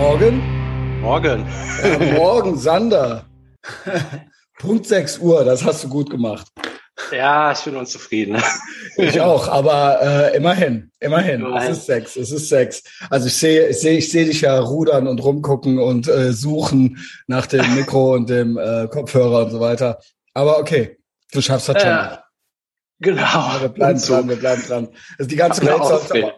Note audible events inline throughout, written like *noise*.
Morgen? Morgen. Ja, *laughs* morgen, Sander. Punkt 6 Uhr, das hast du gut gemacht. Ja, ich bin unzufrieden. Ich auch, aber äh, immerhin, immerhin, immerhin. Es ist sechs, es ist sechs. Also ich sehe, ich sehe, ich sehe dich ja rudern und rumgucken und äh, suchen nach dem *laughs* Mikro und dem äh, Kopfhörer und so weiter. Aber okay, du schaffst das schon. Genau. Ja, wir bleiben dran, wir bleiben dran. Also die ganze Welt soll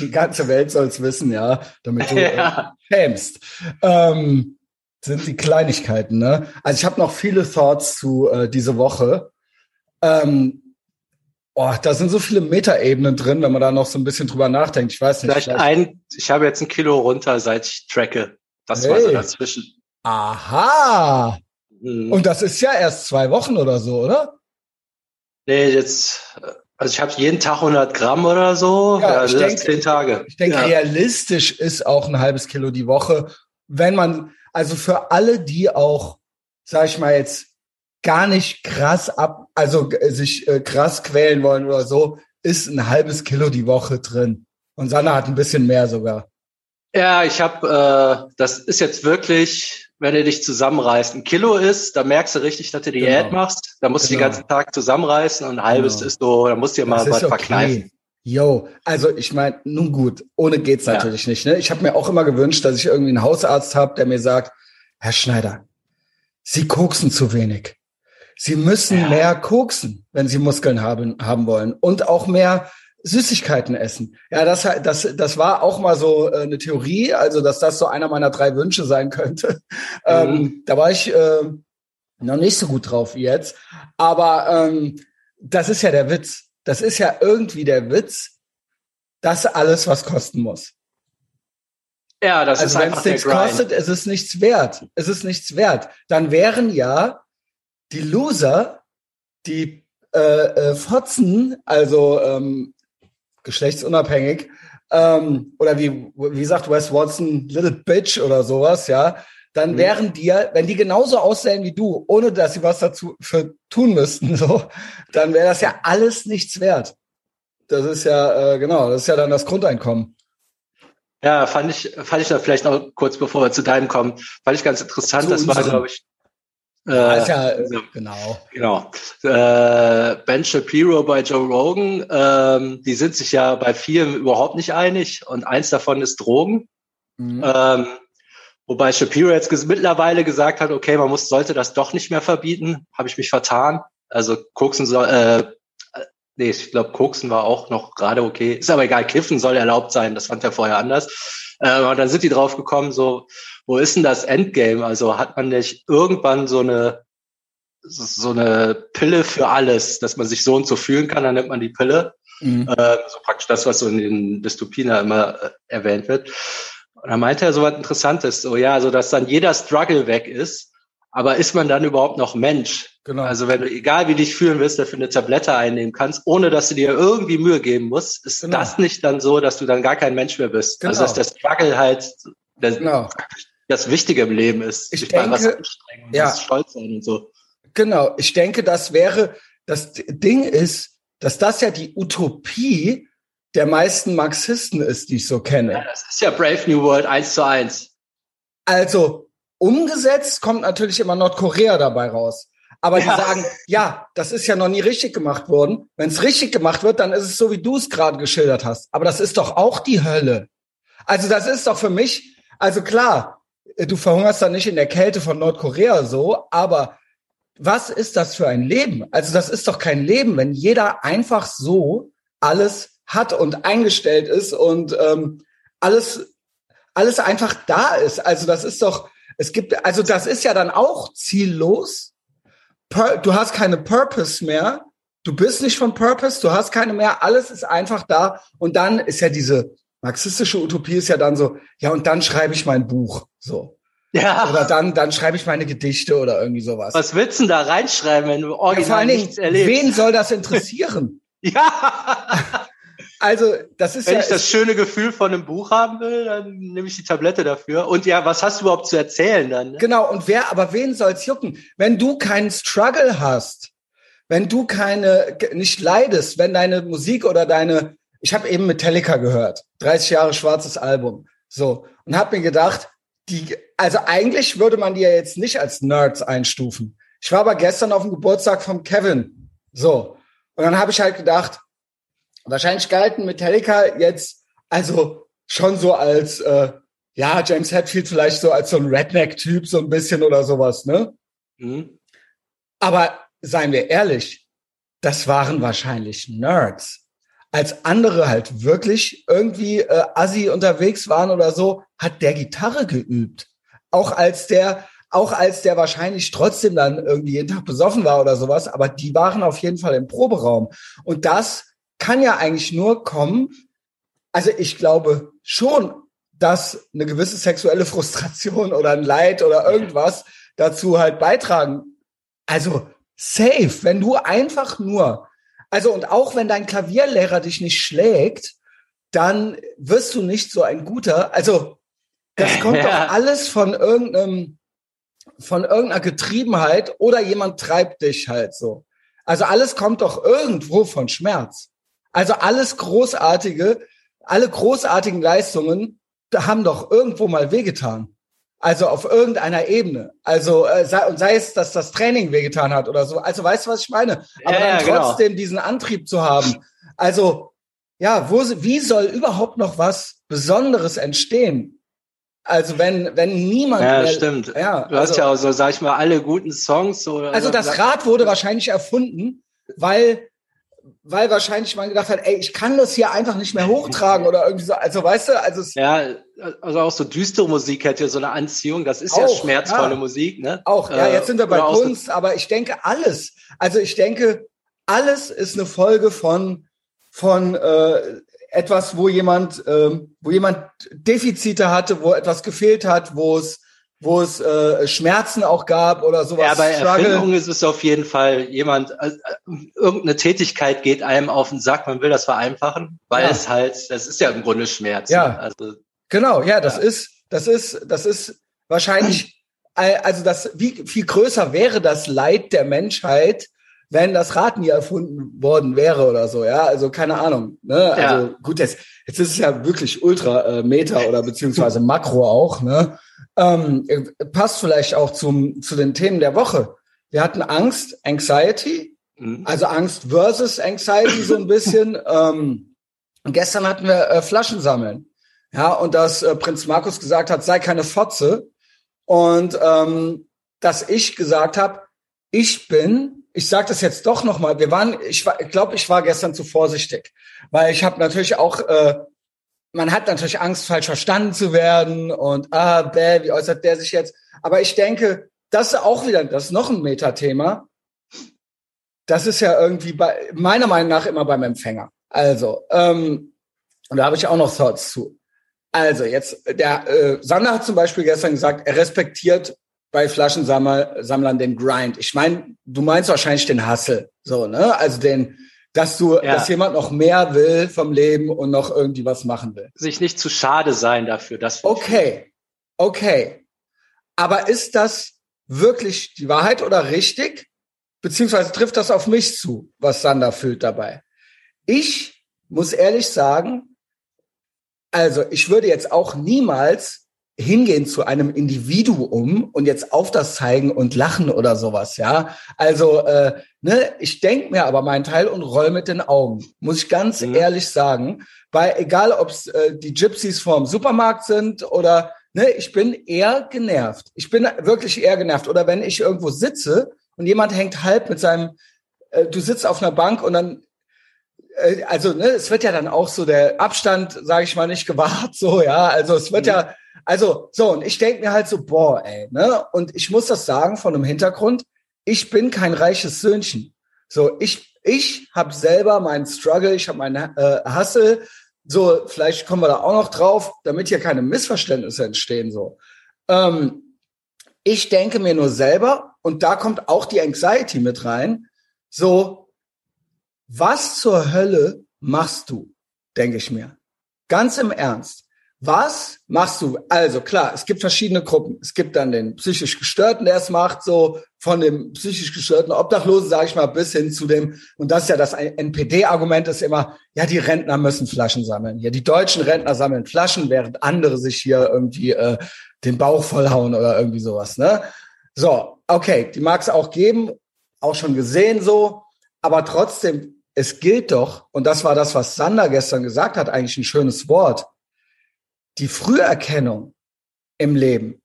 die ganze Welt soll's wissen, ja, damit du *laughs* ja. äh, schämst. Ähm, sind die Kleinigkeiten, ne? Also ich habe noch viele Thoughts zu äh, diese Woche. Ähm, oh, da sind so viele Metaebenen drin, wenn man da noch so ein bisschen drüber nachdenkt. Ich weiß nicht. Vielleicht, vielleicht ein, ich habe jetzt ein Kilo runter, seit ich tracke. Das hey. war so dazwischen. Aha. Hm. Und das ist ja erst zwei Wochen oder so, oder? Nee, jetzt, also ich habe jeden Tag 100 Gramm oder so. Ja, also ich denke, zehn Tage. Ich denke, ja. realistisch ist auch ein halbes Kilo die Woche, wenn man, also für alle, die auch, sag ich mal jetzt, gar nicht krass ab, also sich äh, krass quälen wollen oder so, ist ein halbes Kilo die Woche drin. Und Sanna hat ein bisschen mehr sogar. Ja, ich habe, äh, das ist jetzt wirklich, wenn du dich zusammenreißt, ein Kilo ist, da merkst du richtig, dass du Diät genau. machst. Da musst genau. du den ganzen Tag zusammenreißen und ein halbes genau. ist so, da musst du dir mal das was okay. verkneifen. Yo, also ich meine, nun gut, ohne geht's ja. natürlich nicht. Ne? Ich habe mir auch immer gewünscht, dass ich irgendwie einen Hausarzt habe, der mir sagt, Herr Schneider, Sie koksen zu wenig. Sie müssen ja. mehr koksen, wenn Sie Muskeln haben, haben wollen und auch mehr Süßigkeiten essen. Ja, das, das, das war auch mal so äh, eine Theorie, also dass das so einer meiner drei Wünsche sein könnte. Mhm. Ähm, da war ich äh, noch nicht so gut drauf wie jetzt. Aber ähm, das ist ja der Witz. Das ist ja irgendwie der Witz, dass alles was kosten muss. Ja, das also ist einfach wenn es nichts kostet, es ist nichts wert. Es ist nichts wert. Dann wären ja die Loser, die äh, äh, Fotzen, also ähm, geschlechtsunabhängig, ähm, oder wie, wie sagt Wes Watson, Little Bitch oder sowas, ja, dann mhm. wären die ja, wenn die genauso aussehen wie du, ohne dass sie was dazu für tun müssten, *laughs* so, dann wäre das ja alles nichts wert. Das ist ja, äh, genau, das ist ja dann das Grundeinkommen. Ja, fand ich, fand ich da vielleicht noch kurz bevor wir zu deinem kommen, fand ich ganz interessant. Zu das war, glaube ich, ja, ist ja, äh, genau. Genau. Äh, ben Shapiro bei Joe Rogan, ähm, die sind sich ja bei vielen überhaupt nicht einig und eins davon ist Drogen. Mhm. Ähm, wobei Shapiro jetzt ges mittlerweile gesagt hat, okay, man muss, sollte das doch nicht mehr verbieten. Habe ich mich vertan. Also Koksen soll, äh, nee, ich glaube, Koksen war auch noch gerade okay. Ist aber egal, Kiffen soll erlaubt sein. Das fand er vorher anders. Äh, und dann sind die drauf gekommen, so, wo ist denn das Endgame? Also hat man nicht irgendwann so eine so eine Pille für alles, dass man sich so und so fühlen kann, dann nimmt man die Pille. Mhm. Äh, so praktisch das, was so in den Dystopien immer äh, erwähnt wird. Und dann meinte er so was Interessantes, so ja, so dass dann jeder Struggle weg ist, aber ist man dann überhaupt noch Mensch? Genau. Also wenn du, egal wie dich fühlen willst, dafür eine Tablette einnehmen kannst, ohne dass du dir irgendwie Mühe geben musst, ist genau. das nicht dann so, dass du dann gar kein Mensch mehr bist. Also, genau. Also dass der Struggle halt der, genau das Wichtige im Leben ist. Ich denke, was anstrengen, ja, stolz sein und so. Genau, ich denke, das wäre, das Ding ist, dass das ja die Utopie der meisten Marxisten ist, die ich so kenne. Ja, das ist ja Brave New World eins zu eins. Also, umgesetzt kommt natürlich immer Nordkorea dabei raus. Aber ja. die sagen, ja, das ist ja noch nie richtig gemacht worden. Wenn es richtig gemacht wird, dann ist es so, wie du es gerade geschildert hast. Aber das ist doch auch die Hölle. Also das ist doch für mich, also klar, du verhungerst dann nicht in der Kälte von Nordkorea so, aber was ist das für ein Leben? Also das ist doch kein Leben, wenn jeder einfach so alles hat und eingestellt ist und ähm, alles alles einfach da ist. Also das ist doch, es gibt, also das ist ja dann auch ziellos. Du hast keine Purpose mehr. Du bist nicht von Purpose, du hast keine mehr. Alles ist einfach da. Und dann ist ja diese Marxistische Utopie ist ja dann so, ja, und dann schreibe ich mein Buch. So. Ja. Oder dann, dann schreibe ich meine Gedichte oder irgendwie sowas. Was willst du denn da reinschreiben, wenn du original ja, vor allen nichts erlebst? Wen soll das interessieren? *laughs* ja. *laughs* Also, das ist Wenn ja, ich das schöne Gefühl von einem Buch haben will, dann nehme ich die Tablette dafür. Und ja, was hast du überhaupt zu erzählen dann? Ne? Genau. Und wer, aber wen soll's jucken? Wenn du keinen Struggle hast, wenn du keine, nicht leidest, wenn deine Musik oder deine, ich habe eben Metallica gehört, 30 Jahre schwarzes Album, so, und habe mir gedacht, die, also eigentlich würde man die ja jetzt nicht als Nerds einstufen. Ich war aber gestern auf dem Geburtstag von Kevin. So. Und dann habe ich halt gedacht, wahrscheinlich galten Metallica jetzt also schon so als, äh, ja, James Hetfield vielleicht so als so ein Redneck-Typ, so ein bisschen oder sowas, ne? Mhm. Aber seien wir ehrlich, das waren wahrscheinlich Nerds. Als andere halt wirklich irgendwie äh, assi unterwegs waren oder so, hat der Gitarre geübt. Auch als der, auch als der wahrscheinlich trotzdem dann irgendwie jeden Tag besoffen war oder sowas, aber die waren auf jeden Fall im Proberaum. Und das kann ja eigentlich nur kommen. Also ich glaube schon, dass eine gewisse sexuelle Frustration oder ein Leid oder irgendwas dazu halt beitragen. Also safe, wenn du einfach nur, also und auch wenn dein Klavierlehrer dich nicht schlägt, dann wirst du nicht so ein guter, also das *laughs* kommt ja. doch alles von irgendeinem, von irgendeiner Getriebenheit oder jemand treibt dich halt so. Also alles kommt doch irgendwo von Schmerz. Also alles Großartige, alle großartigen Leistungen haben doch irgendwo mal wehgetan. Also auf irgendeiner Ebene. Also äh, sei, und sei es, dass das Training wehgetan hat oder so. Also weißt du, was ich meine? Aber ja, dann genau. trotzdem genau. diesen Antrieb zu haben. Also ja, wo, wie soll überhaupt noch was Besonderes entstehen? Also wenn wenn niemand ja mehr, stimmt ja du hast also, ja auch so sag ich mal alle guten Songs oder also das Rad wurde wahrscheinlich erfunden weil weil wahrscheinlich man gedacht hat, ey, ich kann das hier einfach nicht mehr hochtragen oder irgendwie so. Also weißt du, also es ja, also auch so düstere Musik hat ja so eine Anziehung. Das ist auch, ja schmerzvolle ja. Musik, ne? Auch, ja. Jetzt sind wir bei Kunst, aber ich denke alles. Also ich denke, alles ist eine Folge von von äh, etwas, wo jemand, äh, wo jemand Defizite hatte, wo etwas gefehlt hat, wo es wo es äh, Schmerzen auch gab oder sowas. Ja, bei Erfindung ist es auf jeden Fall jemand, äh, irgendeine Tätigkeit geht einem auf den Sack, man will das vereinfachen, weil ja. es halt, das ist ja im Grunde Schmerz. Ja, ne? also, genau, ja, das ja. ist, das ist, das ist wahrscheinlich, also das, wie viel größer wäre das Leid der Menschheit, wenn das Rad nie erfunden worden wäre oder so, ja, also keine Ahnung, ne, also ja. gut, jetzt, jetzt ist es ja wirklich ultra äh, Meta oder beziehungsweise Makro auch, ne, ähm, passt vielleicht auch zum, zu den Themen der Woche. Wir hatten Angst, Anxiety, mhm. also Angst versus Anxiety so ein bisschen. *laughs* ähm, gestern hatten wir äh, Flaschen sammeln. Ja, und dass äh, Prinz Markus gesagt hat, sei keine Fotze. Und ähm, dass ich gesagt habe, ich bin, ich sage das jetzt doch nochmal, wir waren, ich, war, ich glaube, ich war gestern zu vorsichtig, weil ich habe natürlich auch äh, man hat natürlich Angst, falsch verstanden zu werden und ah, bäh, wie äußert der sich jetzt? Aber ich denke, das ist auch wieder, das ist noch ein Metathema. Das ist ja irgendwie bei, meiner Meinung nach immer beim Empfänger. Also, ähm, und da habe ich auch noch Thoughts zu. Also, jetzt, der äh, Sander hat zum Beispiel gestern gesagt, er respektiert bei Flaschensammlern den Grind. Ich meine, du meinst wahrscheinlich den Hustle, so, ne? Also den, dass du, ja. dass jemand noch mehr will vom Leben und noch irgendwie was machen will. Sich nicht zu schade sein dafür, das. Okay, okay. Aber ist das wirklich die Wahrheit oder richtig? Beziehungsweise trifft das auf mich zu, was Sander fühlt dabei? Ich muss ehrlich sagen, also ich würde jetzt auch niemals hingehen zu einem Individuum und jetzt auf das zeigen und lachen oder sowas, ja. Also, äh, ne, ich denk mir aber meinen Teil und roll mit den Augen, muss ich ganz mhm. ehrlich sagen. Bei egal, ob es äh, die Gypsies vorm Supermarkt sind oder ne, ich bin eher genervt. Ich bin wirklich eher genervt. Oder wenn ich irgendwo sitze und jemand hängt halb mit seinem, äh, du sitzt auf einer Bank und dann äh, also ne, es wird ja dann auch so der Abstand, sage ich mal, nicht gewahrt, *laughs* so ja. Also es wird mhm. ja also, so, und ich denke mir halt so, boah, ey, ne? Und ich muss das sagen von einem Hintergrund, ich bin kein reiches Söhnchen. So, ich, ich habe selber meinen Struggle, ich habe meinen äh, Hustle. So, vielleicht kommen wir da auch noch drauf, damit hier keine Missverständnisse entstehen. So, ähm, ich denke mir nur selber, und da kommt auch die Anxiety mit rein. So, was zur Hölle machst du? Denke ich mir. Ganz im Ernst Was machst du? Also klar, es gibt verschiedene Gruppen. Es gibt dann den psychisch Gestörten, der es macht, so von dem psychisch gestörten Obdachlosen, sage ich mal, bis hin zu dem, und das ist ja das NPD-Argument, ist immer, ja, die Rentner müssen Flaschen sammeln. Ja, die deutschen Rentner sammeln Flaschen, während andere sich hier irgendwie äh, den Bauch vollhauen oder irgendwie sowas. Ne? So, okay, die mag es auch geben, auch schon gesehen so, aber trotzdem, es gilt doch, und das war das, was Sander gestern gesagt hat, eigentlich ein schönes Wort die Früherkennung im Leben.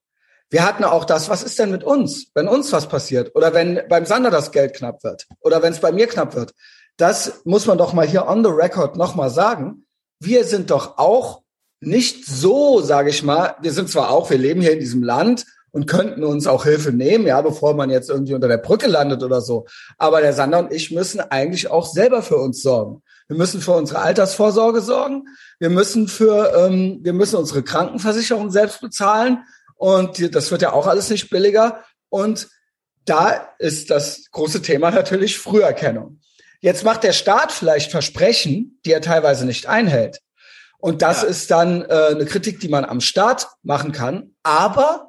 Wir hatten auch das, was ist denn mit uns, wenn uns was passiert oder wenn beim Sander das Geld knapp wird oder wenn es bei mir knapp wird. Das muss man doch mal hier on the record nochmal sagen. Wir sind doch auch nicht so, sage ich mal, wir sind zwar auch, wir leben hier in diesem Land und könnten uns auch Hilfe nehmen, ja, bevor man jetzt irgendwie unter der Brücke landet oder so. Aber der Sander und ich müssen eigentlich auch selber für uns sorgen. Wir müssen für unsere Altersvorsorge sorgen. Wir müssen für, ähm, wir müssen unsere Krankenversicherung selbst bezahlen. Und das wird ja auch alles nicht billiger. Und da ist das große Thema natürlich Früherkennung. Jetzt macht der Staat vielleicht Versprechen, die er teilweise nicht einhält. Und das ja. ist dann äh, eine Kritik, die man am Staat machen kann. Aber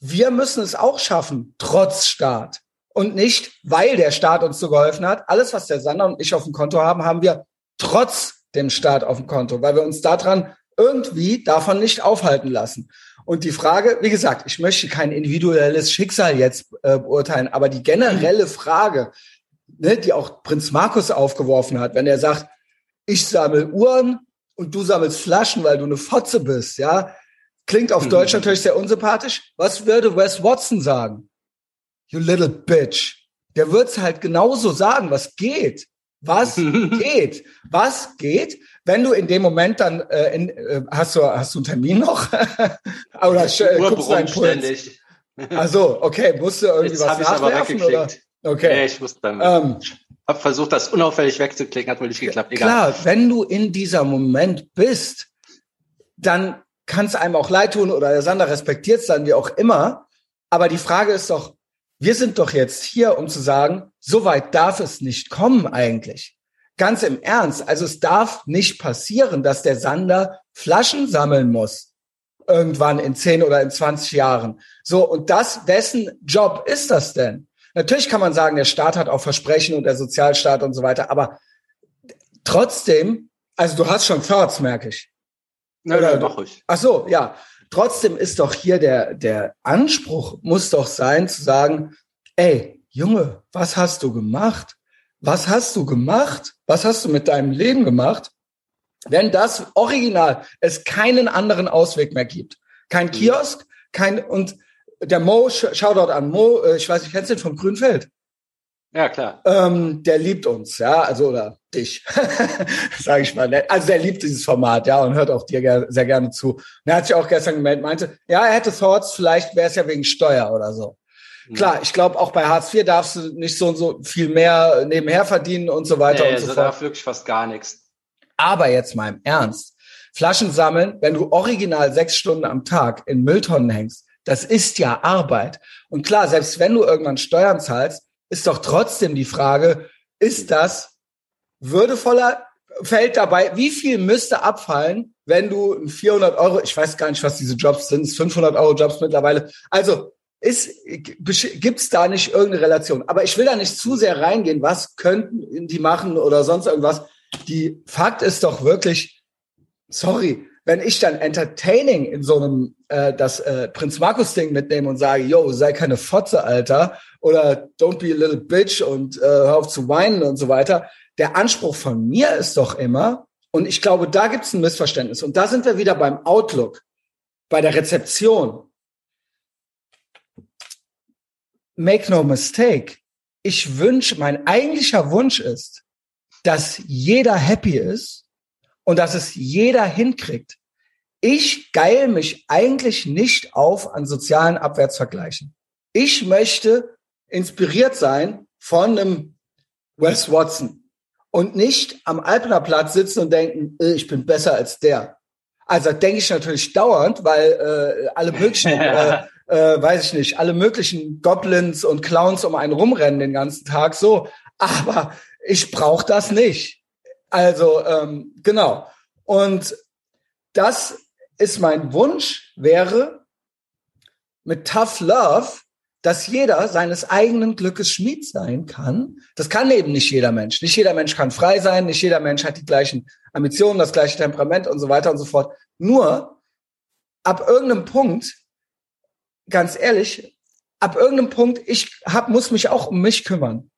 wir müssen es auch schaffen, trotz Staat. Und nicht, weil der Staat uns so geholfen hat. Alles, was der Sander und ich auf dem Konto haben, haben wir trotz dem Staat auf dem Konto, weil wir uns daran irgendwie davon nicht aufhalten lassen. Und die Frage, wie gesagt, ich möchte kein individuelles Schicksal jetzt äh, beurteilen, aber die generelle Frage, ne, die auch Prinz Markus aufgeworfen hat, wenn er sagt, ich sammle Uhren und du sammelst Flaschen, weil du eine Fotze bist, ja, klingt auf Deutsch natürlich sehr unsympathisch. Was würde Wes Watson sagen? You little bitch. Der wird's halt genauso sagen, was geht. Was *laughs* geht? Was geht? Wenn du in dem Moment dann äh, in, äh, hast du hast du einen Termin noch *laughs* oder äh, guckst du deinen Puls? Also okay, musst du irgendwie Jetzt was nachwerfen oder? Okay. Nee, ich muss dann. Ähm, hab versucht, das unauffällig wegzuklicken, hat wohl nicht geklappt. Egal. Klar, wenn du in dieser Moment bist, dann kann es einem auch leid tun oder der Sander respektiert es dann wie auch immer. Aber die Frage ist doch, wir sind doch jetzt hier, um zu sagen, so weit darf es nicht kommen eigentlich. Ganz im Ernst. Also es darf nicht passieren, dass der Sander Flaschen sammeln muss. Irgendwann in 10 oder in 20 Jahren. So, und das, wessen Job ist das denn? Natürlich kann man sagen, der Staat hat auch Versprechen und der Sozialstaat und so weiter, aber trotzdem, also du hast schon Thoughts, merke ich. Oder, ja, doch ich. Ach so, ja. Trotzdem ist doch hier der, der Anspruch muss doch sein zu sagen, ey, Junge, was hast du gemacht? Was hast du gemacht? Was hast du mit deinem Leben gemacht? Wenn das Original es keinen anderen Ausweg mehr gibt. Kein mhm. Kiosk, kein, und der Mo, Shoutout an Mo, äh, ich weiß nicht, kennst du den vom Grünfeld? Ja, klar. Ähm, der liebt uns, ja, also oder dich, *laughs* sage ich mal. Also der liebt dieses Format, ja, und hört auch dir ger sehr gerne zu. Und er hat sich auch gestern gemeldet, meinte, ja, er hätte Thoughts, vielleicht wäre es ja wegen Steuer oder so. Mhm. Klar, ich glaube, auch bei Hartz IV darfst du nicht so und so viel mehr nebenher verdienen und so weiter nee, und so fort. darf wirklich fast gar nichts. Aber jetzt mal im Ernst. Flaschen sammeln, wenn du original sechs Stunden am Tag in Mülltonnen hängst, das ist ja Arbeit. Und klar, selbst wenn du irgendwann Steuern zahlst, ist doch trotzdem die Frage, ist das würdevoller, fällt dabei, wie viel müsste abfallen, wenn du 400 Euro, ich weiß gar nicht, was diese Jobs sind, 500 Euro Jobs mittlerweile. Also ist, gibt's da nicht irgendeine Relation? Aber ich will da nicht zu sehr reingehen, was könnten die machen oder sonst irgendwas. Die Fakt ist doch wirklich, sorry, wenn ich dann entertaining in so einem äh, das äh, Prinz Markus Ding mitnehme und sage, yo, sei keine Fotze, Alter, oder don't be a little bitch und äh, hör auf zu weinen und so weiter. Der Anspruch von mir ist doch immer, und ich glaube, da gibt es ein Missverständnis. Und da sind wir wieder beim Outlook, bei der Rezeption. Make no mistake. Ich wünsche, mein eigentlicher Wunsch ist, dass jeder happy ist und dass es jeder hinkriegt. Ich geil mich eigentlich nicht auf an sozialen Abwärtsvergleichen. Ich möchte inspiriert sein von einem Wes Watson und nicht am Alpener Platz sitzen und denken, äh, ich bin besser als der. Also denke ich natürlich dauernd, weil äh, alle möglichen, *laughs* äh, äh, weiß ich nicht, alle möglichen Goblins und Clowns um einen rumrennen den ganzen Tag so. Aber ich brauche das nicht. Also ähm, genau. Und das ist mein Wunsch, wäre mit Tough Love, dass jeder seines eigenen Glückes Schmied sein kann. Das kann eben nicht jeder Mensch. Nicht jeder Mensch kann frei sein, nicht jeder Mensch hat die gleichen Ambitionen, das gleiche Temperament und so weiter und so fort. Nur ab irgendeinem Punkt, ganz ehrlich, ab irgendeinem Punkt, ich hab, muss mich auch um mich kümmern.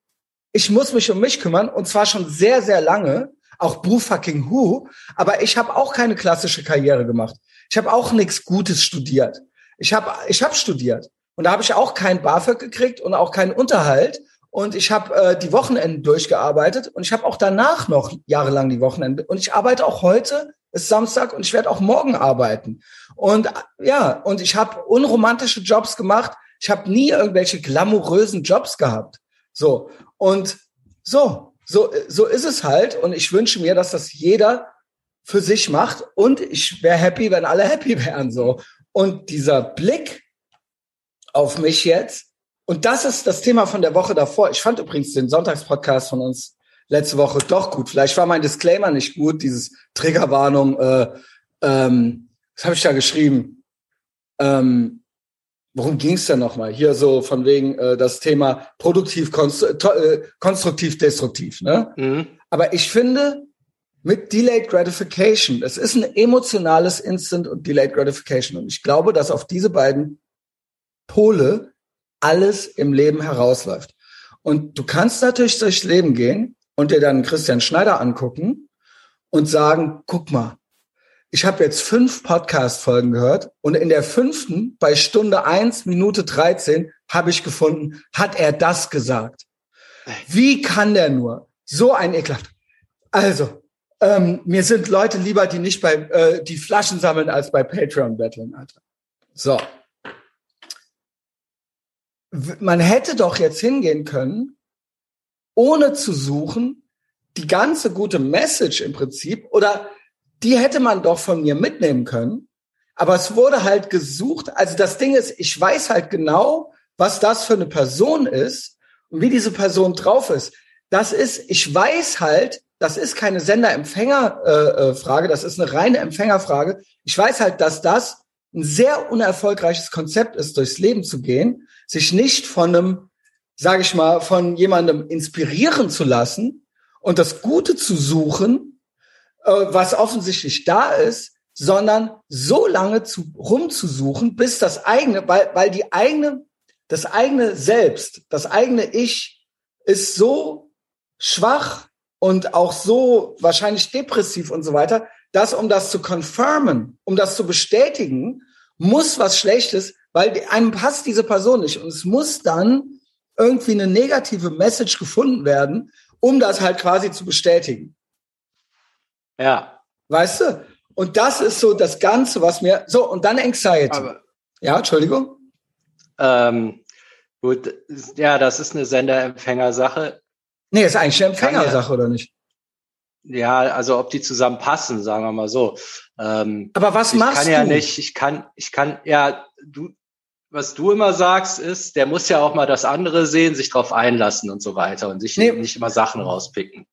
Ich muss mich um mich kümmern und zwar schon sehr, sehr lange, auch Boo fucking Who, aber ich habe auch keine klassische Karriere gemacht. Ich habe auch nichts Gutes studiert. Ich habe ich hab studiert. Und da habe ich auch kein BAföG gekriegt und auch keinen Unterhalt. Und ich habe äh, die Wochenenden durchgearbeitet. Und ich habe auch danach noch jahrelang die Wochenende. Und ich arbeite auch heute ist Samstag und ich werde auch morgen arbeiten. Und ja und ich habe unromantische Jobs gemacht. Ich habe nie irgendwelche glamourösen Jobs gehabt. So. Und so so so ist es halt und ich wünsche mir dass das jeder für sich macht und ich wäre happy wenn alle happy wären so und dieser Blick auf mich jetzt. Und das ist das Thema von der Woche davor. Ich fand übrigens den Sonntagspodcast von uns letzte Woche doch gut. Vielleicht war mein Disclaimer nicht gut, dieses Triggerwarnung. Äh, ähm, was habe ich da geschrieben? Ähm, worum ging es denn nochmal? Hier so von wegen äh, das Thema produktiv, konstru äh, konstruktiv, destruktiv. Ne? Mhm. Aber ich finde, mit Delayed Gratification, es ist ein emotionales Instant und Delayed Gratification. Und ich glaube, dass auf diese beiden Pole alles im Leben herausläuft. Und du kannst natürlich durchs Leben gehen und dir dann Christian Schneider angucken und sagen, guck mal, ich habe jetzt fünf Podcast-Folgen gehört und in der fünften, bei Stunde eins Minute 13, habe ich gefunden, hat er das gesagt. Wie kann der nur? So ein Ekelhaft. Also, ähm, mir sind Leute lieber, die nicht bei, äh, die Flaschen sammeln, als bei Patreon betteln, Alter. So man hätte doch jetzt hingehen können, ohne zu suchen, die ganze gute Message im Prinzip, oder die hätte man doch von mir mitnehmen können. Aber es wurde halt gesucht. Also das Ding ist, ich weiß halt genau, was das für eine Person ist und wie diese Person drauf ist. Das ist, ich weiß halt, das ist keine Sender-Empfänger-Frage, äh, das ist eine reine Empfängerfrage. Ich weiß halt, dass das ein sehr unerfolgreiches Konzept ist, durchs Leben zu gehen, sich nicht von einem, sage ich mal, von jemandem inspirieren zu lassen und das Gute zu suchen, äh, was offensichtlich da ist, sondern so lange zu, rumzusuchen, bis das eigene, weil, weil die eigene, das eigene Selbst, das eigene Ich ist so schwach und auch so wahrscheinlich depressiv und so weiter, dass um das zu confirmen, um das zu bestätigen, muss was Schlechtes, weil einem passt diese Person nicht. Und es muss dann irgendwie eine negative Message gefunden werden, um das halt quasi zu bestätigen. Ja. Weißt du? Und das ist so das Ganze, was mir, so, und dann Anxiety. Aber, ja, Entschuldigung. Ähm, gut, ja, das ist eine Sender-Empfänger-Sache. Nee, ist eigentlich eine Empfängersache, ja, oder nicht? Ja, also ob die zusammenpassen, sagen wir mal so. Ähm, Aber was machst du? Ich kann ja nicht, ich kann, ich kann, ja, du, was du immer sagst, ist, der muss ja auch mal das andere sehen, sich drauf einlassen und so weiter und sich nee. nicht immer Sachen rauspicken.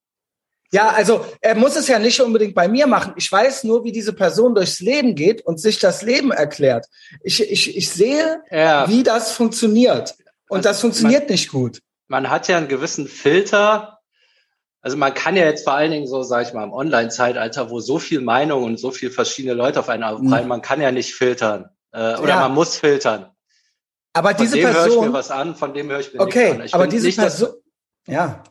Ja, also er muss es ja nicht unbedingt bei mir machen. Ich weiß nur, wie diese Person durchs Leben geht und sich das Leben erklärt. Ich, ich, ich sehe, ja. wie das funktioniert. Und also das funktioniert man, nicht gut. Man hat ja einen gewissen Filter, also man kann ja jetzt vor allen Dingen so, sage ich mal, im Online-Zeitalter, wo so viel Meinung und so viel verschiedene Leute auf einen aufprallen, mhm. man kann ja nicht filtern. Äh, oder ja. man muss filtern. Aber von diese dem Person. höre ich mir was an, von dem höre ich mir okay, nichts an. Okay, aber diese nicht, Person. Ja.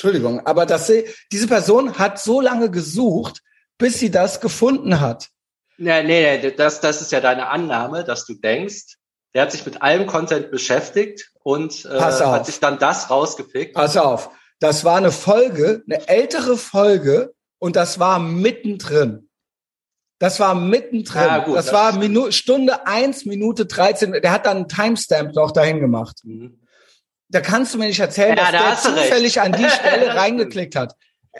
Entschuldigung, aber das, diese Person hat so lange gesucht, bis sie das gefunden hat. Nee, nee, nee, das, das ist ja deine Annahme, dass du denkst, der hat sich mit allem Content beschäftigt und äh, hat sich dann das rausgepickt. Pass auf. Das war eine Folge, eine ältere Folge und das war mittendrin. Das war mittendrin. Ja, gut, das, das war Minu Stunde eins Minute 13. Der hat dann einen Timestamp noch dahin gemacht. Mhm. Da kannst du mir nicht erzählen, ja, dass da der zufällig recht. an die *laughs* Stelle reingeklickt hat.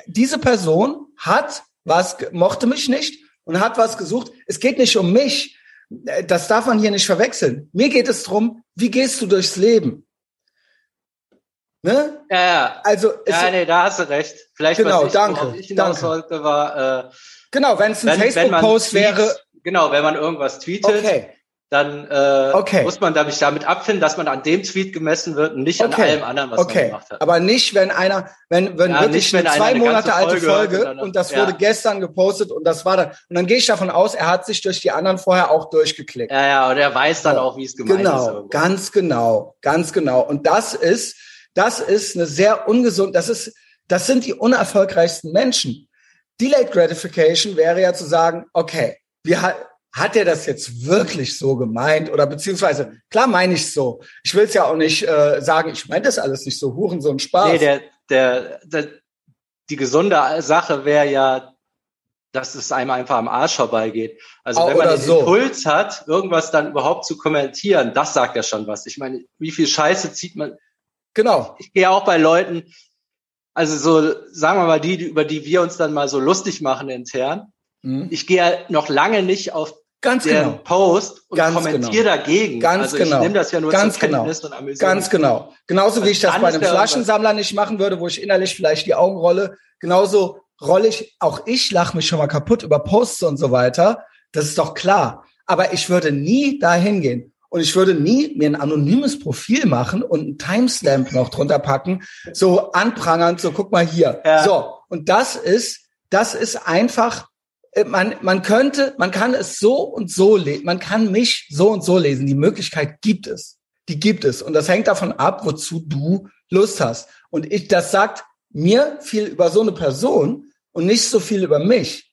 Diese Person hat was, mochte mich nicht und hat was gesucht. Es geht nicht um mich. Das darf man hier nicht verwechseln. Mir geht es drum, wie gehst du durchs Leben? Ne? Ja, ja. Also ja, nee, da hast du recht. Vielleicht genau, was ich, danke. Ich danke. wollte, war äh, genau, wenn es ein Facebook-Post wäre, Genau, wenn man irgendwas tweetet, okay. Dann äh, okay. muss man damit, damit abfinden, dass man an dem Tweet gemessen wird und nicht okay. an allem anderen, was okay. man gemacht hat. Aber nicht, wenn einer, wenn, wenn ja, wirklich nicht, wenn eine zwei eine Monate alte Folge, Folge und das ja. wurde gestern gepostet und das war dann. Und dann gehe ich davon aus, er hat sich durch die anderen vorher auch durchgeklickt. Ja, ja, und er weiß dann so. auch, wie es gemeint genau, ist. Genau, ganz genau, ganz genau. Und das ist, das ist eine sehr ungesund, das ist, das sind die unerfolgreichsten Menschen. Delayed Gratification wäre ja zu sagen, okay, wir, hat er das jetzt wirklich so gemeint oder beziehungsweise klar meine ich so. Ich will es ja auch nicht äh, sagen, ich meine das alles nicht so Huren so ein Spaß. Nee, der, der, der die gesunde Sache wäre ja, dass es einem einfach am Arsch vorbeigeht. Also wenn man den so. Impuls hat, irgendwas dann überhaupt zu kommentieren, das sagt ja schon was. Ich meine, wie viel Scheiße zieht man? Genau. Ich gehe auch bei Leuten, also so, sagen wir mal die, über die wir uns dann mal so lustig machen intern. Mhm. Ich gehe noch lange nicht auf Ganz genau. Post und Ganz kommentiere genau. dagegen. Ganz also genau. ich nehme das ja nur Ganz zur genau. Kenntnis und amüsiere Ganz genau. Genauso wie ich das bei einem Flaschensammler nicht machen würde, wo ich innerlich vielleicht die Augen rolle. Genauso rolle ich, auch ich lache mich schon mal kaputt über Posts und so weiter. Das ist doch klar. Aber ich würde nie dahin gehen. Und ich würde nie mir ein anonymes Profil machen und einen Timestamp noch drunter packen, so anprangernd, so guck mal hier. Ja. So. Und das ist, das ist einfach man, man könnte, man kann es so und so lesen, man kann mich so und so lesen. Die Möglichkeit gibt es. Die gibt es. Und das hängt davon ab, wozu du Lust hast. Und ich, das sagt mir viel über so eine Person und nicht so viel über mich.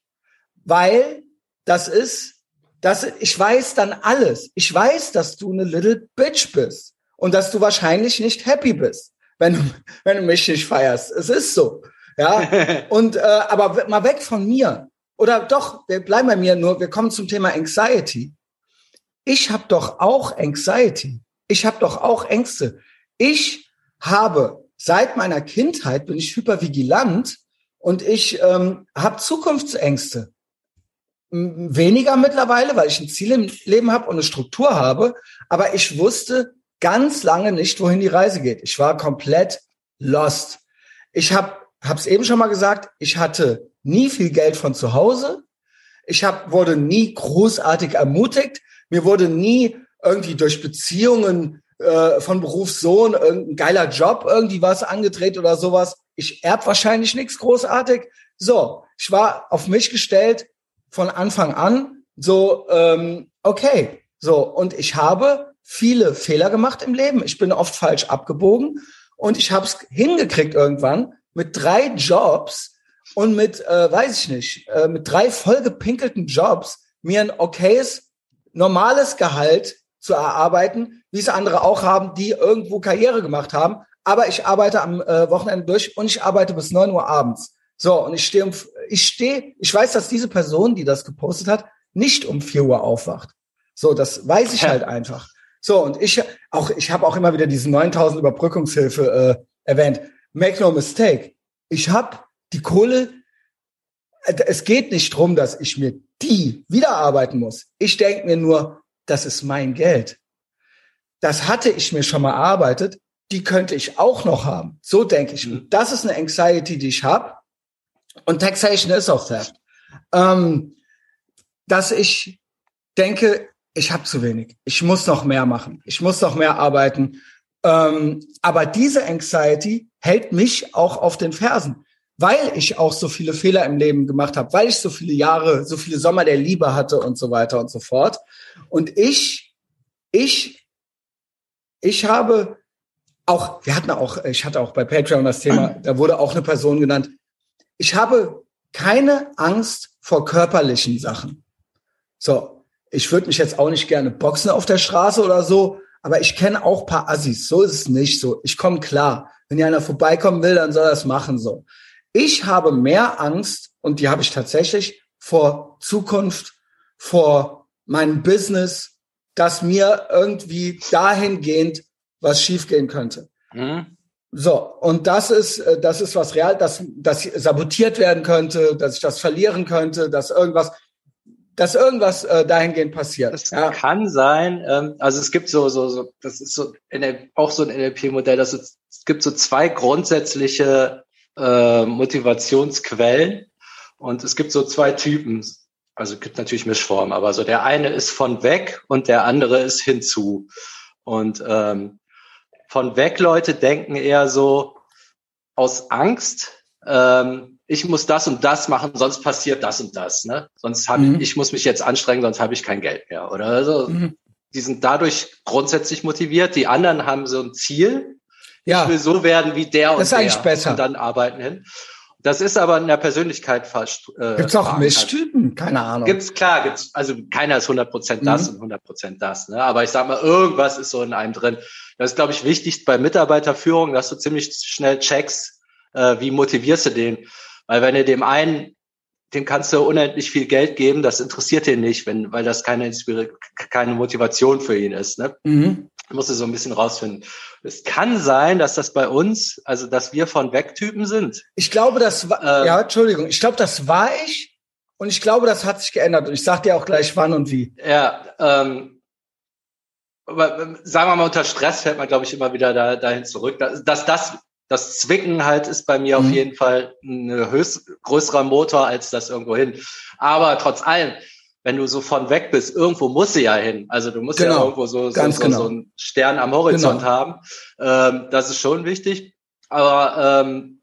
Weil das ist, das, ich weiß dann alles. Ich weiß, dass du eine little bitch bist und dass du wahrscheinlich nicht happy bist, wenn du, wenn du mich nicht feierst. Es ist so. Ja. *laughs* und, äh, aber mal weg von mir. Oder doch, wir bleiben bei mir nur, wir kommen zum Thema Anxiety. Ich habe doch auch Anxiety. Ich habe doch auch Ängste. Ich habe seit meiner Kindheit bin ich hypervigilant und ich ähm, habe Zukunftsängste. Weniger mittlerweile, weil ich ein Ziel im Leben habe und eine Struktur habe. Aber ich wusste ganz lange nicht, wohin die Reise geht. Ich war komplett lost. Ich habe es eben schon mal gesagt, ich hatte nie viel Geld von zu Hause. Ich hab, wurde nie großartig ermutigt. Mir wurde nie irgendwie durch Beziehungen äh, von Berufssohn irgendein geiler Job irgendwie was angedreht oder sowas. Ich erb wahrscheinlich nichts großartig. So, ich war auf mich gestellt von Anfang an. So, ähm, okay. So, und ich habe viele Fehler gemacht im Leben. Ich bin oft falsch abgebogen und ich habe es hingekriegt irgendwann mit drei Jobs und mit, äh, weiß ich nicht, äh, mit drei vollgepinkelten Jobs mir ein okayes, normales Gehalt zu erarbeiten, wie es andere auch haben, die irgendwo Karriere gemacht haben. Aber ich arbeite am äh, Wochenende durch und ich arbeite bis neun Uhr abends. So, und ich stehe um, ich stehe, ich weiß, dass diese Person, die das gepostet hat, nicht um vier Uhr aufwacht. So, das weiß ich halt einfach. So, und ich auch, ich habe auch immer wieder diese 9000 Überbrückungshilfe äh, erwähnt. Make no mistake. Ich habe die Kohle, äh, es geht nicht drum, dass ich mir die wiederarbeiten muss. Ich denke mir nur, das ist mein Geld. Das hatte ich mir schon mal erarbeitet, die könnte ich auch noch haben. So denke ich. Und das ist eine Anxiety, die ich habe. Und Taxation ist auch Theft. Ähm, dass ich denke, ich habe zu wenig. Ich muss noch mehr machen. Ich muss noch mehr arbeiten. Ähm, aber diese Anxiety hält mich auch auf den Fersen weil ich auch so viele Fehler im Leben gemacht habe, weil ich so viele Jahre, so viele Sommer der Liebe hatte und so weiter und so fort. Und ich, ich, ich habe auch, wir hatten auch, ich hatte auch bei Patreon das Thema, *clears throat* da wurde auch eine Person genannt. Ich habe keine Angst vor körperlichen Sachen. So, ich würde mich jetzt auch nicht gerne boxen auf der Straße oder so, aber ich kenne auch paar Assis. So ist es nicht so. Ich komme klar. Wenn hier einer vorbeikommen will, dann soll er es machen so. Ich habe mehr Angst, und die habe ich tatsächlich, vor Zukunft, vor meinem Business, dass mir irgendwie dahingehend was schiefgehen könnte. Mhm. So, und das ist, äh, das ist was real, dass, dass sabotiert werden könnte, dass ich das verlieren könnte, dass irgendwas, dass irgendwas äh, dahingehend passiert. Das ja. kann sein. Ähm, also es gibt so, so, so, das ist so auch so ein NLP-Modell, dass es, es gibt so zwei grundsätzliche äh, Motivationsquellen. Und es gibt so zwei Typen. also gibt natürlich Mischformen, aber so der eine ist von weg und der andere ist hinzu. Und ähm, von weg Leute denken eher so aus Angst, ähm, ich muss das und das machen, sonst passiert das und das. Ne? Sonst habe mhm. ich, ich muss mich jetzt anstrengen, sonst habe ich kein Geld mehr. Oder so. Mhm. Die sind dadurch grundsätzlich motiviert. Die anderen haben so ein Ziel. Ja. Ich will so werden wie der und das ist der. eigentlich besser. Und dann arbeiten hin. Das ist aber in der Persönlichkeit fast. Äh, gibt's auch Mischtypen? Keine Ahnung. Gibt's klar, gibt's. Also keiner ist 100 Prozent das mhm. und 100 Prozent das. Ne? Aber ich sag mal, irgendwas ist so in einem drin. Das ist, glaube ich, wichtig bei Mitarbeiterführung, dass du ziemlich schnell checkst, äh, wie motivierst du den. Weil wenn du dem einen, dem kannst du unendlich viel Geld geben, das interessiert ihn nicht, wenn, weil das keine, keine Motivation für ihn ist. Ne? Mhm. Musst du so ein bisschen rausfinden. Es kann sein, dass das bei uns, also dass wir von Wegtypen sind. Ich glaube, das war, ähm, ja, Entschuldigung, ich glaube, das war ich und ich glaube, das hat sich geändert und ich sag dir auch gleich wann und wie. Ja, ähm, aber ähm, sagen wir mal, unter Stress fällt man, glaube ich, immer wieder da, dahin zurück. Dass, dass das, das Zwicken halt ist bei mir mhm. auf jeden Fall ein höchst größerer Motor als das irgendwo hin. Aber trotz allem, wenn du so von weg bist, irgendwo musst du ja hin. Also du musst genau. ja irgendwo so, so, so, genau. so einen Stern am Horizont genau. haben. Ähm, das ist schon wichtig. Aber ähm,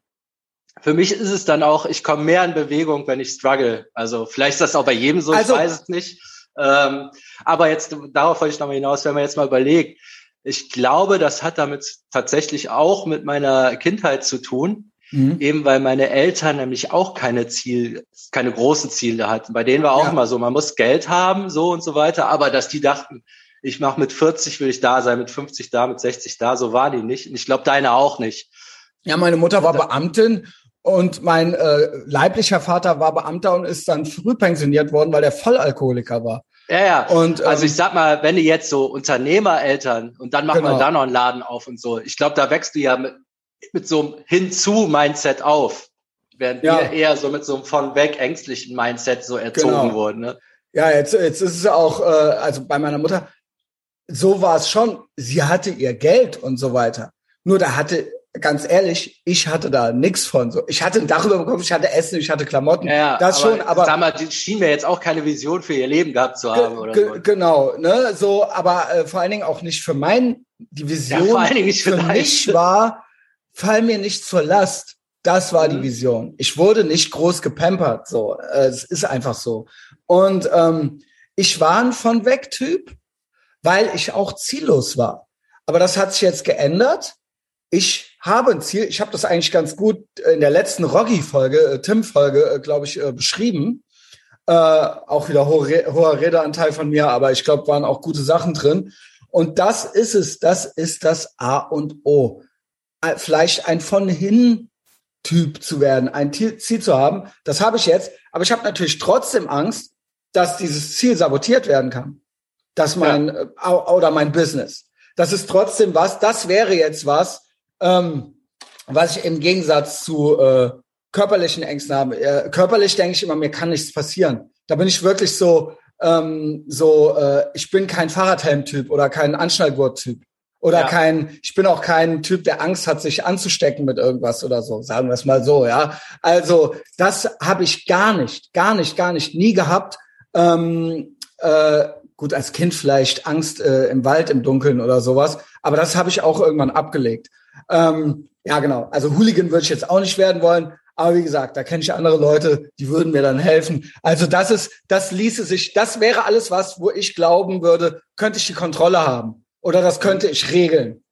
für mich ist es dann auch, ich komme mehr in Bewegung, wenn ich struggle. Also vielleicht ist das auch bei jedem so, also, ich weiß es nicht. Ähm, aber jetzt, darauf wollte ich nochmal hinaus, wenn man jetzt mal überlegt, ich glaube, das hat damit tatsächlich auch mit meiner Kindheit zu tun. Mhm. Eben weil meine Eltern nämlich auch keine Ziel, keine großen Ziele hatten. Bei denen war auch ja. immer so, man muss Geld haben, so und so weiter, aber dass die dachten, ich mache mit 40 will ich da sein, mit 50 da, mit 60 da, so war die nicht. Und ich glaube, deine auch nicht. Ja, meine Mutter war Beamtin und mein äh, leiblicher Vater war Beamter und ist dann früh pensioniert worden, weil er Vollalkoholiker war. Ja, ja. Und, also ähm, ich sag mal, wenn du jetzt so Unternehmereltern und dann machen genau. wir da noch einen Laden auf und so, ich glaube, da wächst du ja mit, mit so einem Hinzu-Mindset auf. Während ja. wir eher so mit so einem von weg ängstlichen Mindset so erzogen genau. wurden. Ne? Ja, jetzt, jetzt ist es auch, äh, also bei meiner Mutter, so war es schon. Sie hatte ihr Geld und so weiter. Nur da hatte, ganz ehrlich, ich hatte da nichts von. So, ich hatte ein Dach über dem Kopf, ich hatte Essen, ich hatte Klamotten. Ja, das aber, schon, aber sag mal, die schien mir jetzt auch keine Vision für ihr Leben gehabt zu haben oder so. Genau, ne, so, aber äh, vor allen Dingen auch nicht für mein die Vision. Ja, vor allen Dingen nicht für, für mich war fall mir nicht zur Last. Das war die mhm. Vision. Ich wurde nicht groß gepampert, so. Äh, es ist einfach so. Und ähm, ich war ein von weg Typ, weil ich auch ziellos war. Aber das hat sich jetzt geändert. Ich habe ein Ziel. Ich habe das eigentlich ganz gut in der letzten Roggi-Folge, äh, Tim-Folge, äh, glaube ich, beschrieben. Äh, auch wieder hoher, hoher Redeanteil von mir, aber ich glaube, waren auch gute Sachen drin. Und das ist es. Das ist das A und O vielleicht ein von hin Typ zu werden, ein Ziel zu haben. Das habe ich jetzt, aber ich habe natürlich trotzdem Angst, dass dieses Ziel sabotiert werden kann. Dass mein ja. Äh, oder mein Business. Das ist trotzdem was. Das wäre jetzt was, ähm, was ich im Gegensatz zu äh, körperlichen Ängsten habe. Äh, körperlich denke ich immer, mir kann nichts passieren. Da bin ich wirklich so, ähm, so, äh, ich bin kein Fahrradhelm-Typ oder kein Anschnallgurt-Typ. Oder ja. kein, ich bin auch kein Typ, der Angst hat, sich anzustecken mit irgendwas oder so, sagen wir es mal so, ja. Also das habe ich gar nicht, gar nicht, gar nicht, nie gehabt. Ähm, äh, gut, als Kind vielleicht Angst äh, im Wald, im Dunkeln oder sowas, aber das habe ich auch irgendwann abgelegt. Ähm, ja, genau. Also Hooligan würde ich jetzt auch nicht werden wollen, aber wie gesagt, da kenne ich andere Leute, die würden mir dann helfen. Also das ist, das ließe sich, das wäre alles was, wo ich glauben würde, könnte ich die Kontrolle haben. Oder das könnte ich regeln.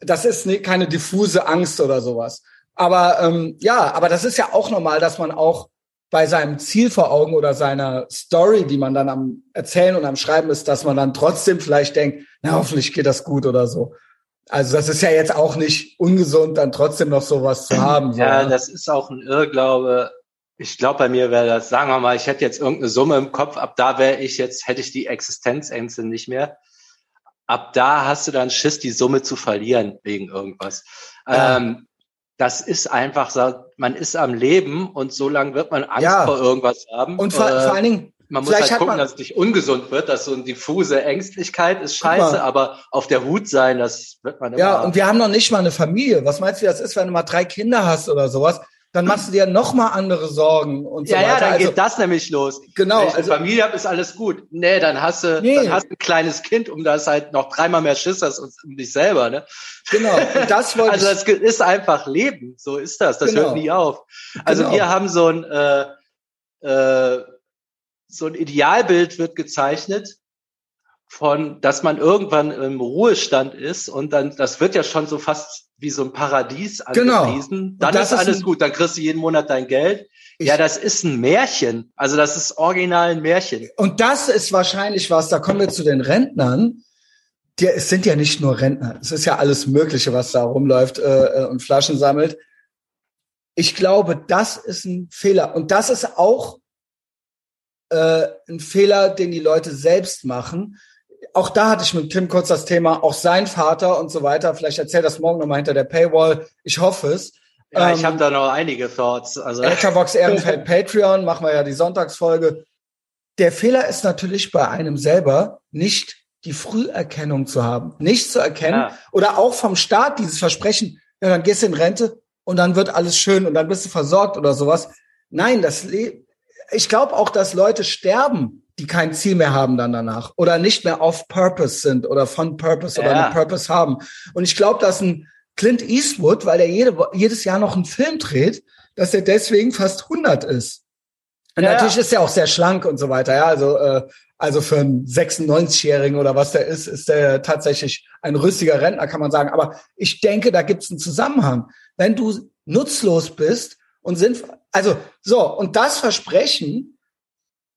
Das ist ne, keine diffuse Angst oder sowas. Aber ähm, ja, aber das ist ja auch normal, dass man auch bei seinem Ziel vor Augen oder seiner Story, die man dann am Erzählen und am Schreiben ist, dass man dann trotzdem vielleicht denkt, na, hoffentlich geht das gut oder so. Also das ist ja jetzt auch nicht ungesund, dann trotzdem noch sowas zu haben. So. Ja, das ist auch ein Irrglaube. Ich glaube, bei mir wäre das, sagen wir mal, ich hätte jetzt irgendeine Summe im Kopf, ab da wäre ich jetzt, hätte ich die Existenzängste nicht mehr ab da hast du dann Schiss, die Summe zu verlieren wegen irgendwas. Ja. Ähm, das ist einfach so, man ist am Leben und so lange wird man Angst ja. vor irgendwas haben. Und vor, äh, vor allen Dingen, man muss halt gucken, dass es nicht ungesund wird, dass so eine diffuse Ängstlichkeit ist scheiße, aber auf der Hut sein, das wird man immer. Ja, und wir haben noch nicht mal eine Familie. Was meinst du, wie das ist, wenn du mal drei Kinder hast oder sowas? Dann machst du dir noch mal andere Sorgen und so ja, weiter. Ja, dann also, geht das nämlich los. Genau. Wenn ich also, Familie habe, ist alles gut. Nee, dann hast du, nee. dann hast du ein kleines Kind, um das halt noch dreimal mehr Schiss hast und um dich selber, ne? Genau. Und das *laughs* wollte also das ist einfach Leben. So ist das. Das genau. hört nie auf. Also genau. wir haben so ein äh, äh, so ein Idealbild wird gezeichnet von, dass man irgendwann im Ruhestand ist und dann, das wird ja schon so fast wie so ein Paradies genau. angepriesen. Dann ist alles ist gut, dann kriegst du jeden Monat dein Geld. ja, das ist ein Märchen. Also das ist original ein Märchen. Und das ist wahrscheinlich was, da kommen wir zu den Rentnern. Die, es sind ja nicht nur Rentner, es ist ja alles Mögliche, was da rumläuft äh, und Flaschen sammelt. Ich glaube, das ist ein Fehler. Und das ist auch äh, ein Fehler, den die Leute selbst machen auch da hatte ich mit Tim kurz das Thema, auch sein Vater und so weiter. Vielleicht erzählt das morgen nochmal hinter der Paywall. Ich hoffe es. Ja, ähm, ich habe da noch einige Thoughts. Also. Etherbox Ehrenfeld *laughs* Patreon, machen wir ja die Sonntagsfolge. Der Fehler ist natürlich bei einem selber nicht die Früherkennung zu haben, nicht zu erkennen ja. oder auch vom Staat dieses Versprechen, ja, dann gehst du in Rente und dann wird alles schön und dann bist du versorgt oder sowas. Nein, das, ich glaube auch, dass Leute sterben, die kein Ziel mehr haben dann danach oder nicht mehr off Purpose sind oder von Purpose oder einen Purpose haben. Und ich glaube, dass ein Clint Eastwood, weil er jede, jedes Jahr noch einen Film dreht, dass er deswegen fast 100 ist. Und ja, natürlich ist er auch sehr schlank und so weiter. Ja, also äh, also für einen 96-Jährigen oder was der ist, ist der tatsächlich ein rüstiger Rentner, kann man sagen. Aber ich denke, da gibt es einen Zusammenhang. Wenn du nutzlos bist und sind, also so und das Versprechen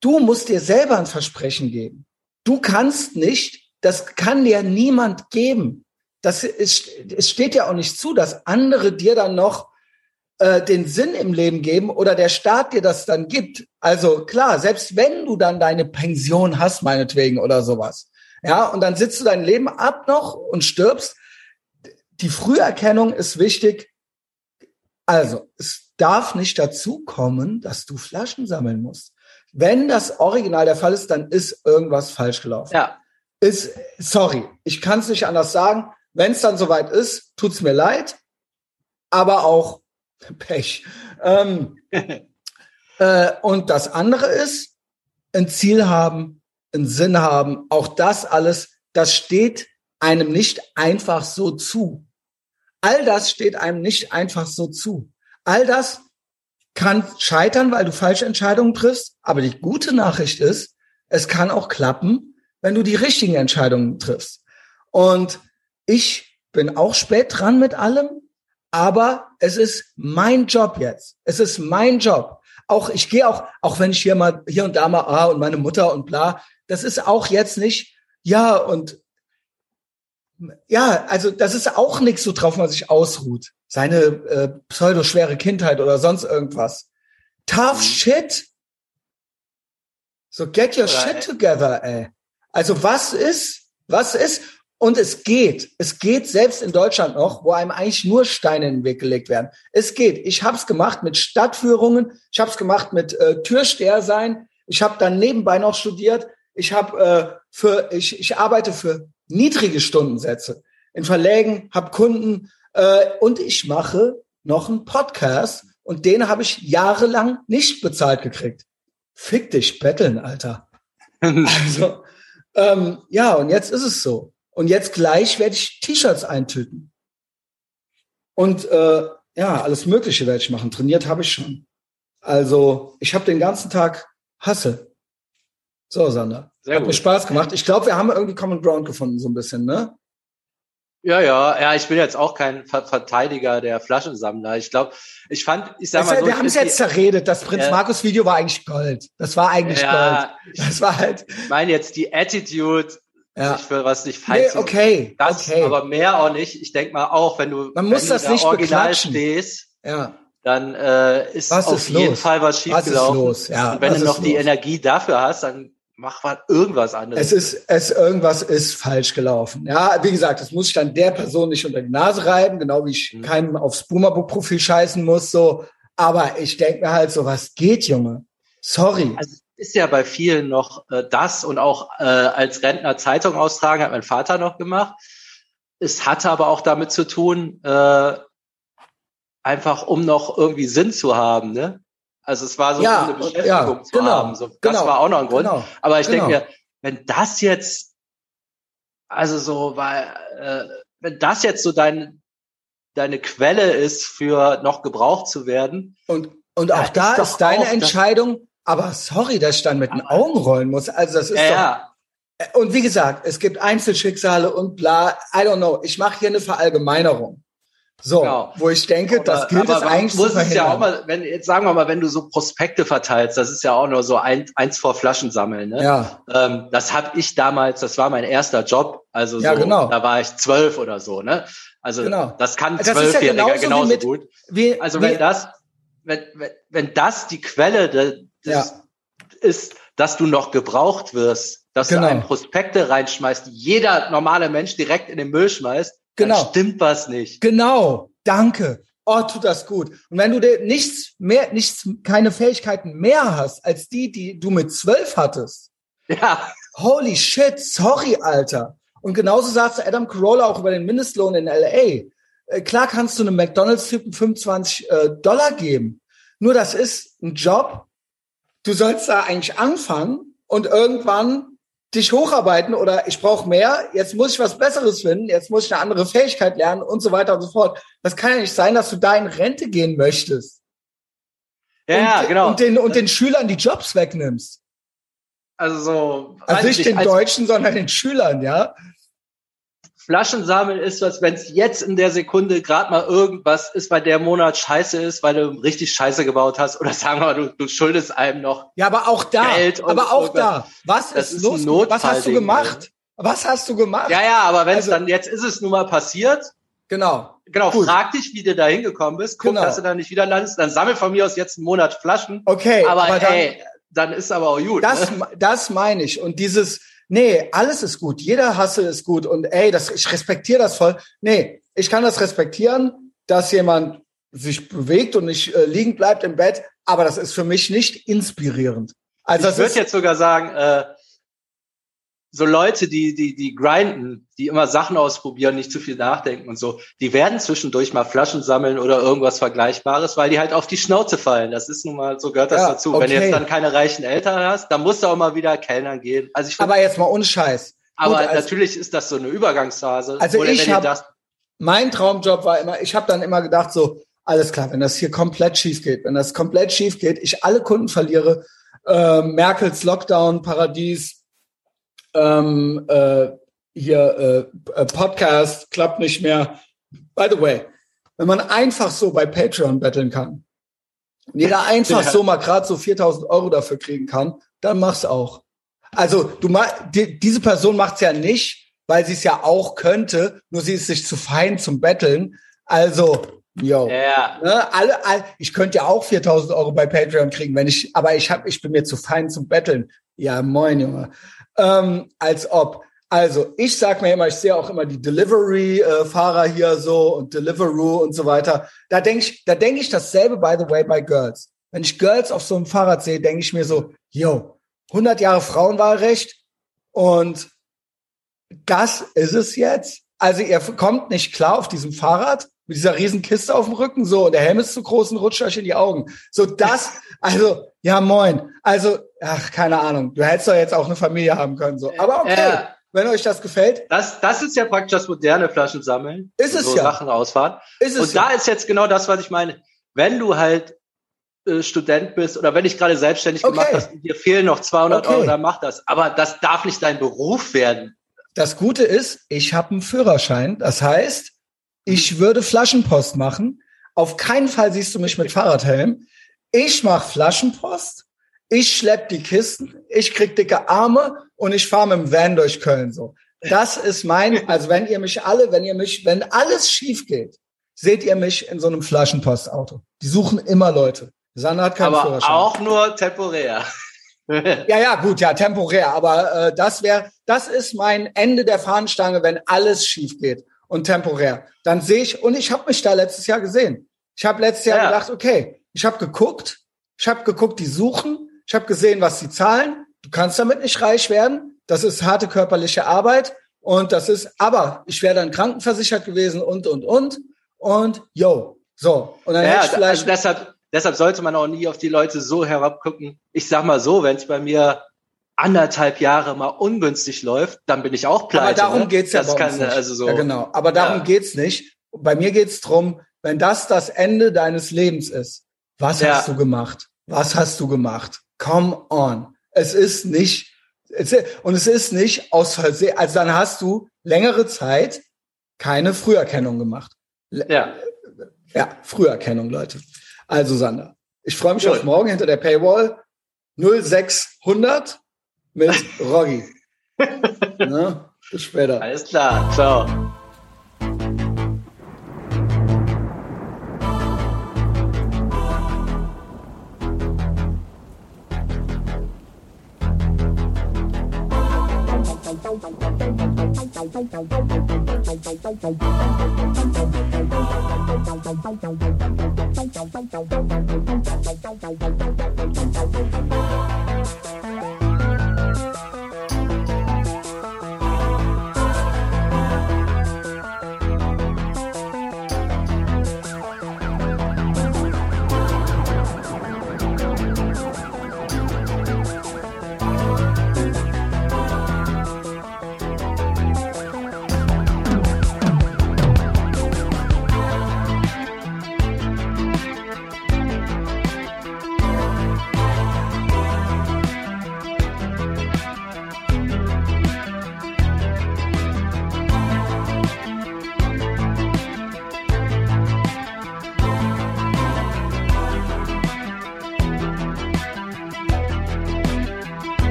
Du musst dir selber ein Versprechen geben. Du kannst nicht, das kann dir niemand geben. Das ist, es steht ja auch nicht zu, dass andere dir dann noch äh, den Sinn im Leben geben oder der Staat dir das dann gibt. Also klar, selbst wenn du dann deine Pension hast, meinetwegen oder sowas, ja, und dann sitzt du dein Leben ab noch und stirbst. Die Früherkennung ist wichtig. Also, es darf nicht dazu kommen, dass du Flaschen sammeln musst. Wenn das Original der Fall ist, dann ist irgendwas falsch gelaufen. Ja. Ist, sorry, ich kann es nicht anders sagen. Wenn es dann soweit ist, tut's mir leid, aber auch *laughs* Pech. Ähm, *laughs* äh, und das andere ist, ein Ziel haben, einen Sinn haben, auch das alles, das steht einem nicht einfach so zu. All das steht einem nicht einfach so zu. All das kann scheitern, weil du falsche Entscheidungen triffst. Aber die gute Nachricht ist, es kann auch klappen, wenn du die richtigen Entscheidungen triffst. Und ich bin auch spät dran mit allem, aber es ist mein Job jetzt. Es ist mein Job. Auch ich gehe auch, auch wenn ich hier mal hier und da mal ah und meine Mutter und bla, das ist auch jetzt nicht ja und ja, also das ist auch nichts, so drauf man sich ausruht. Seine äh, pseudo-schwere Kindheit oder sonst irgendwas. Tough mhm. shit. So get your oder shit together, ey. Also was ist, was ist? Und es geht. Es geht selbst in Deutschland noch, wo einem eigentlich nur Steine in den Weg gelegt werden. Es geht. Ich habe es gemacht mit Stadtführungen. Ich habe es gemacht mit äh, Türsteher sein. Ich habe dann nebenbei noch studiert. Ich habe äh, für ich, ich arbeite für niedrige Stundensätze in Verlägen, habe Kunden äh, und ich mache noch einen Podcast und den habe ich jahrelang nicht bezahlt gekriegt. Fick dich, betteln, Alter. *laughs* also, ähm, ja, und jetzt ist es so. Und jetzt gleich werde ich T-Shirts eintüten. Und äh, ja, alles Mögliche werde ich machen. Trainiert habe ich schon. Also, ich habe den ganzen Tag Hasse. So, Sander. Sehr Hat gut. mir Spaß gemacht. Ich glaube, wir haben irgendwie Common Ground gefunden, so ein bisschen, ne? Ja, ja, ja, ich bin jetzt auch kein Verteidiger der Flaschensammler. Ich glaube, ich fand, ich sag mal so. Wir haben es jetzt zerredet. Das Prinz ja. Markus Video war eigentlich Gold. Das war eigentlich ja, Gold. Das war halt. *laughs* Ich meine jetzt die Attitude, ja. sich für was nicht falsch nee, okay, das, okay. aber mehr auch nicht. Ich denke mal auch, wenn du, Man muss wenn das du da nicht original beklatschen. stehst, ja dann äh, ist was auf ist jeden los? Fall was schiefgelaufen. Was ist los? Ja, und wenn du noch ist die los? Energie dafür hast, dann mach mal irgendwas anderes. Es ist, es irgendwas ist falsch gelaufen. Ja, wie gesagt, das muss ich dann der Person nicht unter die Nase reiben, genau wie ich Mhm. keinem aufs Boomerbook-Profil scheißen muss, so. Aber ich denke mir halt so, was geht, Junge? Sorry. Also es ist ja bei vielen noch äh, das und auch äh, als Rentner Zeitung austragen hat mein Vater noch gemacht. Es hatte aber auch damit zu tun, äh, einfach um noch irgendwie Sinn zu haben, ne? Also es war so Ja, eine Beschäftigung ja, zu genau, haben. So, das genau, war auch noch ein Grund. genau, Aber ich denke genau. mir, wenn das jetzt, also so, weil, äh, wenn das jetzt so dein, deine Quelle ist, für noch gebraucht zu werden, Und, und auch da ist ist, deine auch Entscheidung, aber sorry, dass ich dann mit den Augen rollen muss. Also das ist ja, doch, ja, und wie gesagt, es gibt Einzelschicksale und bla, I don't know. Ich mache hier eine Verallgemeinerung. So, Genau. wo ich denke, das Aber- gilt aber es eigentlich zu muss es verhindern. ja auch mal, wenn jetzt sagen wir mal, wenn du so Prospekte verteilst, das ist ja auch nur so ein, eins vor Flaschen sammeln. Ne? ja, Ähm, das habe ich damals, das war mein erster Job, also Ja, so, genau. da war ich zwölf oder so. Ne? Also Genau. das kann Das ist ja Zwölfjähriger genauso wie genauso mit- gut. wie, Also wie, wenn das, wenn, wenn, wenn das die Quelle de, des, Ja. ist, dass du noch gebraucht wirst, dass Genau. du einen Prospekte reinschmeißt, die jeder normale Mensch direkt in den Müll schmeißt, Genau. dann stimmt was nicht. Genau, danke. Oh, tut das gut. Und wenn du dir nichts mehr, nichts, keine Fähigkeiten mehr hast als die, die du mit zwölf hattest, Ja, holy shit, sorry, Alter. Und genauso sagte Adam Carolla auch über den Mindestlohn in LA. Äh, klar kannst du einem McDonalds-Typen 25 äh, Dollar geben. Nur das ist ein Job. Du sollst da eigentlich anfangen und irgendwann dich hocharbeiten oder ich brauche mehr, jetzt muss ich was Besseres finden, jetzt muss ich eine andere Fähigkeit lernen und so weiter und so fort. Das kann ja nicht sein, dass du da in Rente gehen möchtest. ja, und, ja, genau. Und den, und den Schülern die Jobs wegnimmst. also so, Also nicht ich den als Deutschen, sondern den Schülern, ja. Flaschen sammeln ist was, wenn es jetzt in der Sekunde gerade mal irgendwas ist, weil der Monat scheiße ist, weil du richtig Scheiße gebaut hast oder sagen wir mal, du, du schuldest einem noch. Ja, aber auch da, Geld aber auch da. Was ist ist los? Was hast du gemacht? Was hast du gemacht? Ja, ja, aber wenn es Also- dann, jetzt ist es nun mal passiert, Genau. genau, Gut. frag dich, wie du da hingekommen bist, guck, Genau. dass du da nicht wieder landest, dann sammel von mir aus jetzt einen Monat Flaschen, Okay, aber, aber dann, ey, dann ist aber auch gut. das, ne? das meine ich. Und dieses, nee, alles ist gut. Jeder Hassel ist gut. Und ey, das, ich respektiere das voll. Nee, ich kann das respektieren, dass jemand sich bewegt und nicht äh, liegen bleibt im Bett. Aber das ist für mich nicht inspirierend. Also ich das würde jetzt sogar sagen, äh, so Leute, die, die, die grinden, die immer Sachen ausprobieren, nicht zu viel nachdenken und so, die werden zwischendurch mal Flaschen sammeln oder irgendwas Vergleichbares, weil die halt auf die Schnauze fallen. Das ist nun mal, so gehört das Ja, dazu. Wenn du okay. jetzt dann keine reichen Eltern hast, dann musst du auch mal wieder Kellnern gehen. Also ich find, aber jetzt mal ohne Scheiß. aber Gut, also- natürlich ist das so eine Übergangsphase. Also Oder ich wenn ihr hab- das, mein Traumjob war immer, ich habe dann immer gedacht, so, alles klar, wenn das hier komplett schief geht, wenn das komplett schief geht, ich alle Kunden verliere, äh, Merkels Lockdown, Paradies, ähm, äh, hier äh, äh, Podcast klappt nicht mehr. By the way, wenn man einfach so bei Patreon betteln kann, und jeder einfach Ja. so mal gerade so 4000 Euro dafür kriegen kann, dann mach's auch. Also du ma die, diese Person macht's ja nicht, weil sie es ja auch könnte, nur sie ist sich zu fein zum Betteln. Also, yo. ja, Ne, alle, all, ich könnte ja auch 4000 Euro bei Patreon kriegen, wenn ich, aber ich hab, ich bin mir zu fein zum Betteln. Ja, moin, Junge. Ähm, als ob. Also, ich sag mir immer, ich sehe auch immer die Delivery-Fahrer hier so und Deliveroo und so weiter. Da denke ich, da denke ich dasselbe, by the way, bei Girls. Wenn ich Girls auf so einem Fahrrad sehe, denke ich mir so, yo, 100 Jahre Frauenwahlrecht und das ist es jetzt. Also ihr kommt nicht klar auf diesem Fahrrad mit dieser riesen Kiste auf dem Rücken, so, und der Helm ist zu groß und rutscht euch in die Augen. So das, also, ja moin. Also, ach, keine Ahnung. Du hättest doch jetzt auch eine Familie haben können, so. Aber okay, Ja. wenn euch das gefällt, das, das ist ja praktisch das moderne Flaschensammeln. Ist es so ja. Sachen ausfahren. ist es Und da ist jetzt genau das, was ich meine. Wenn du halt äh, Student bist oder wenn dich gerade selbstständig Okay. gemacht hast, dir fehlen noch 200 Okay. Euro, dann mach das. Aber das darf nicht dein Beruf werden. Das Gute ist, ich habe einen Führerschein. Das heißt, ich würde Flaschenpost machen. Auf keinen Fall siehst du mich mit Fahrradhelm. Ich mache Flaschenpost. Ich schlepp die Kisten. Ich krieg dicke Arme und ich fahre mit dem Van durch Köln so. Das ist mein, *laughs* also wenn ihr mich alle, wenn ihr mich, wenn alles schief geht, seht ihr mich in so einem Flaschenpostauto. Die suchen immer Leute. Sandra hat keinen aber Führerschein. auch nur temporär. Ja, ja, *laughs* gut, ja, temporär. Aber äh, das wäre, das ist mein Ende der Fahnenstange, wenn alles schief geht und temporär. Dann sehe ich, und ich habe mich da letztes Jahr gesehen. Ich habe letztes Jahr Ja. gedacht, okay, ich habe geguckt, ich habe geguckt, die suchen, ich habe gesehen, was sie zahlen. Du kannst damit nicht reich werden. Das ist harte körperliche Arbeit und das ist, aber ich wäre dann krankenversichert gewesen und und und und yo, So, und dann ja, hätte ich vielleicht. also deshalb, deshalb sollte man auch nie auf die Leute so herabgucken. Ich sag mal so, wenn es bei mir anderthalb Jahre mal ungünstig läuft, dann bin ich auch pleite. aber darum ne? geht's ja das bei kann. Also so, ja, genau. Aber darum Ja. geht's nicht. Bei mir geht's drum, wenn das das Ende deines Lebens ist, was Ja. hast du gemacht? Was hast du gemacht? Come on. Es ist nicht, es, und es ist nicht aus Versehen, also dann hast du längere Zeit keine Früherkennung gemacht. Ja, Ja, Früherkennung, Leute. Also, Sander, ich freue mich Cool. auf morgen hinter der Paywall 0600 mit Roggi. *laughs* ne? Bis später. alles klar. Ciao.